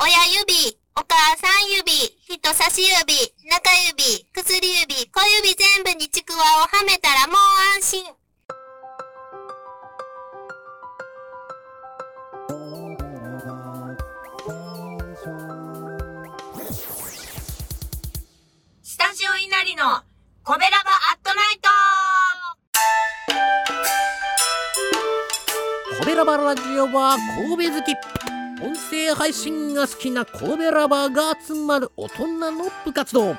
親指、お母さん指、人差し指、中指、薬指、小指全部にちくわをはめたらもう安心。スタジオ稲荷のコベラバアットナイトコベラバラジオは神戸好き音声配信が好きな神戸ラバーが集まる大人の部活動。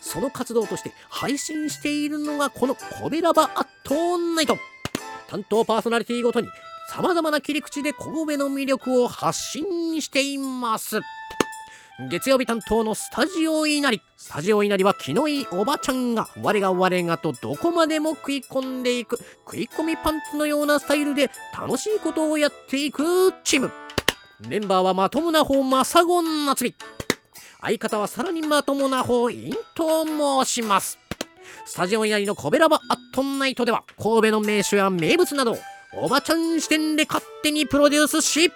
その活動として配信しているのがこのコベラバーアットナイト。担当パーソナリティごとに様々な切り口で神戸の魅力を発信しています。月曜日担当のスタジオ稲荷。スタジオ稲荷は気のいいおばちゃんが我が我がとどこまでも食い込んでいく食い込みパンツのようなスタイルで楽しいことをやっていくチーム。メンバーはまともな方マサゴン夏美相方はさらにまともな方インと申します。スタジオ稲荷のコベラバアットナイトでは神戸の名所や名物などをおばちゃん視点で勝手にプロデュースし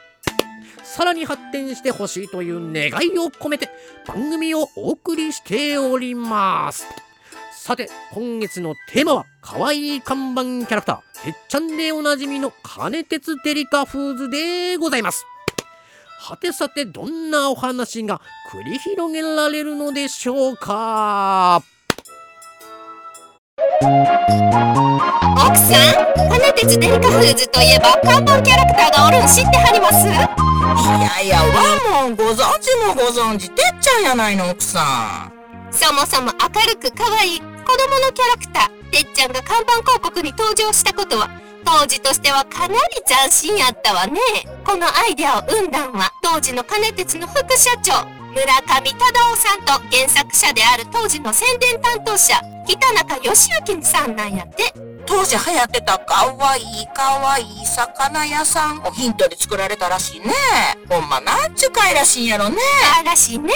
さらに発展してほしいという願いを込めて番組をお送りしております。さて今月のテーマは可愛い看板キャラクターてっちゃんでおなじみの金鉄デリカフーズでございます。はてさてどんなお話が繰り広げられるのでしょうか？奥さん、金鉄デリカフーズといえば看板キャラクターがおるん知ってはります？いやいや、わもんご存知もご存知、てっちゃんやないの、奥さん。そもそも明るく可愛い子供のキャラクター、てっちゃんが看板広告に登場したことは、当時としてはかなり斬新やったわね。このアイデアを生んだんは、当時の金鉄の副社長、村上忠夫さんと原作者である当時の宣伝担当者、北中義行さんなんやって。当時流行ってたかわいいかわいい魚屋さんをヒントで作られたらしいね。ほんまなんちゅうかいらしいんやろね。あらしいね。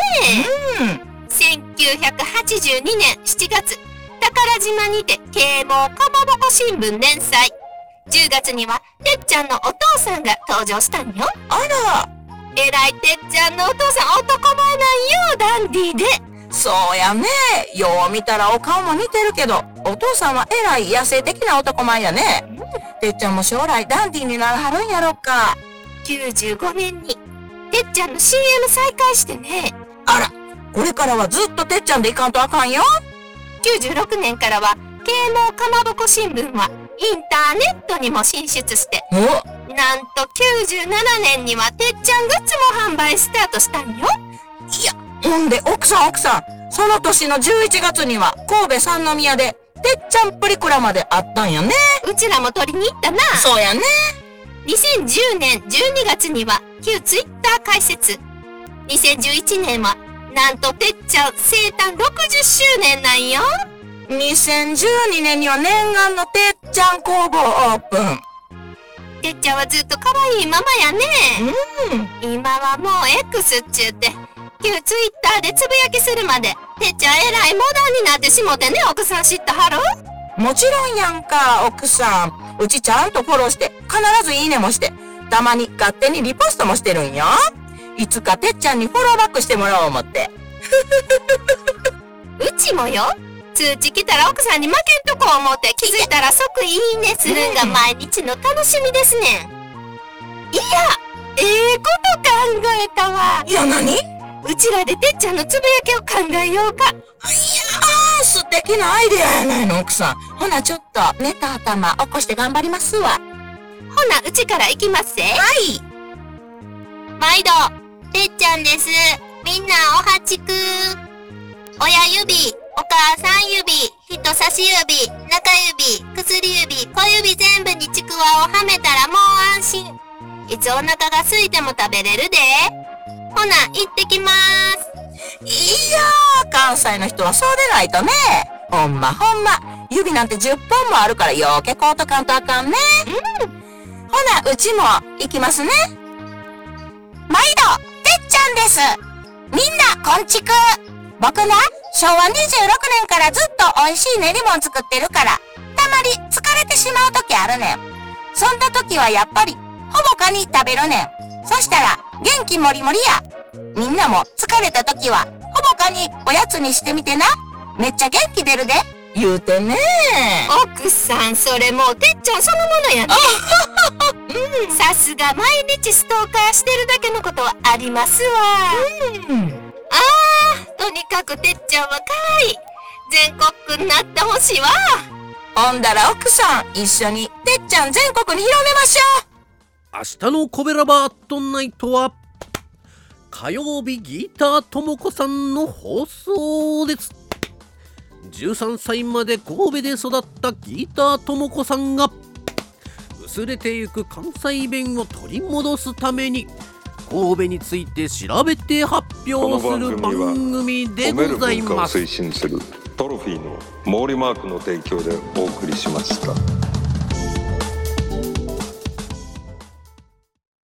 うん。1982年7月、宝島にて啓蒙かまぼこ新聞連載。10月には、てっちゃんのお父さんが登場したんよ。あら、えらいてっちゃんのお父さん男前なんよ、ダンディーで。そうやね。よう見たらお顔も似てるけど、お父さんはえらい野生的な男前やね。てっちゃんも将来ダンディーにならはるんやろか。95年に、てっちゃんの CM 再開してね。あら、これからはずっとてっちゃんでいかんとあかんよ。96年からは、啓蒙かまぼこ新聞は、インターネットにも進出して、お？なんと97年にはてっちゃんグッズも販売スタートしたんよ。いや、ほんで奥さん奥さん、その年の11月には神戸三宮で、てっちゃんプリクラまであったんやね。うちらも取りに行ったな。そうやね。2010年12月には旧ツイッター開設。2011年はなんとてっちゃん生誕60周年なんよ。2012年には念願のてっちゃん工房オープン。てっちゃんはずっと可愛いままやね。うん。今はもう X っちゅうて、旧ツイッターでつぶやきするまで、てっちゃんえらいモダンになってしもてね、奥さん知ったはる？もちろんやんか、奥さん。うちちゃんとフォローして、必ずいいねもして、たまに勝手にリポストもしてるんよ。いつかてっちゃんにフォローバックしてもらおう思って。うちもよ。通知来たら奥さんに負けんとこ思って気づいたら即いいねするんが毎日の楽しみですねん。いや、ええこと考えたわ。いや、なにうちらでてっちゃんのつぶやきを考えようか。いやー、素敵なアイデアやないの、奥さん。ほな、ちょっと、ネタ頭起こして頑張りますわ。ほな、うちから行きますぜ。はい。毎度、てっちゃんです。みんなおはちく。親指、お母さん指、人差し指、中指、薬指、小指全部にちくわをはめたらもう安心。いつお腹が空いても食べれるで。ほな、行ってきまーす。いやー、関西の人はそうでないとね。ほんまほんま。指なんて10本もあるからようけこうとかんとあかんね。うん。ほな、うちも行きますね。毎度、てっちゃんです。みんな、こんちく。僕な、昭和26年からずっと美味しい練り物作ってるから、たまに疲れてしまう時あるねん。そんな時はやっぱり、ほぼカニ食べるねん。そしたら、元気もりもりや。みんなも疲れた時は、ほのかにおやつにしてみてな。めっちゃ元気出るで。言うてね。奥さん、それもうてっちゃんそのものやね。さすが毎日ストーカーしてるだけのことはありますわ。うん。とにかくてっちゃんは可愛い。全国区になってほしいわ。ほんだら奥さん、一緒にてっちゃん全国に広めましょう明日のコベラバートナイトは火曜日ギターともこさんの放送です13歳まで神戸で育ったギターともこさんが薄れてゆく関西弁を取り戻すために神戸について調べて発表する番組で褒めるござい文化をます推進するトロフィーの毛利マークの提供でお送りしました。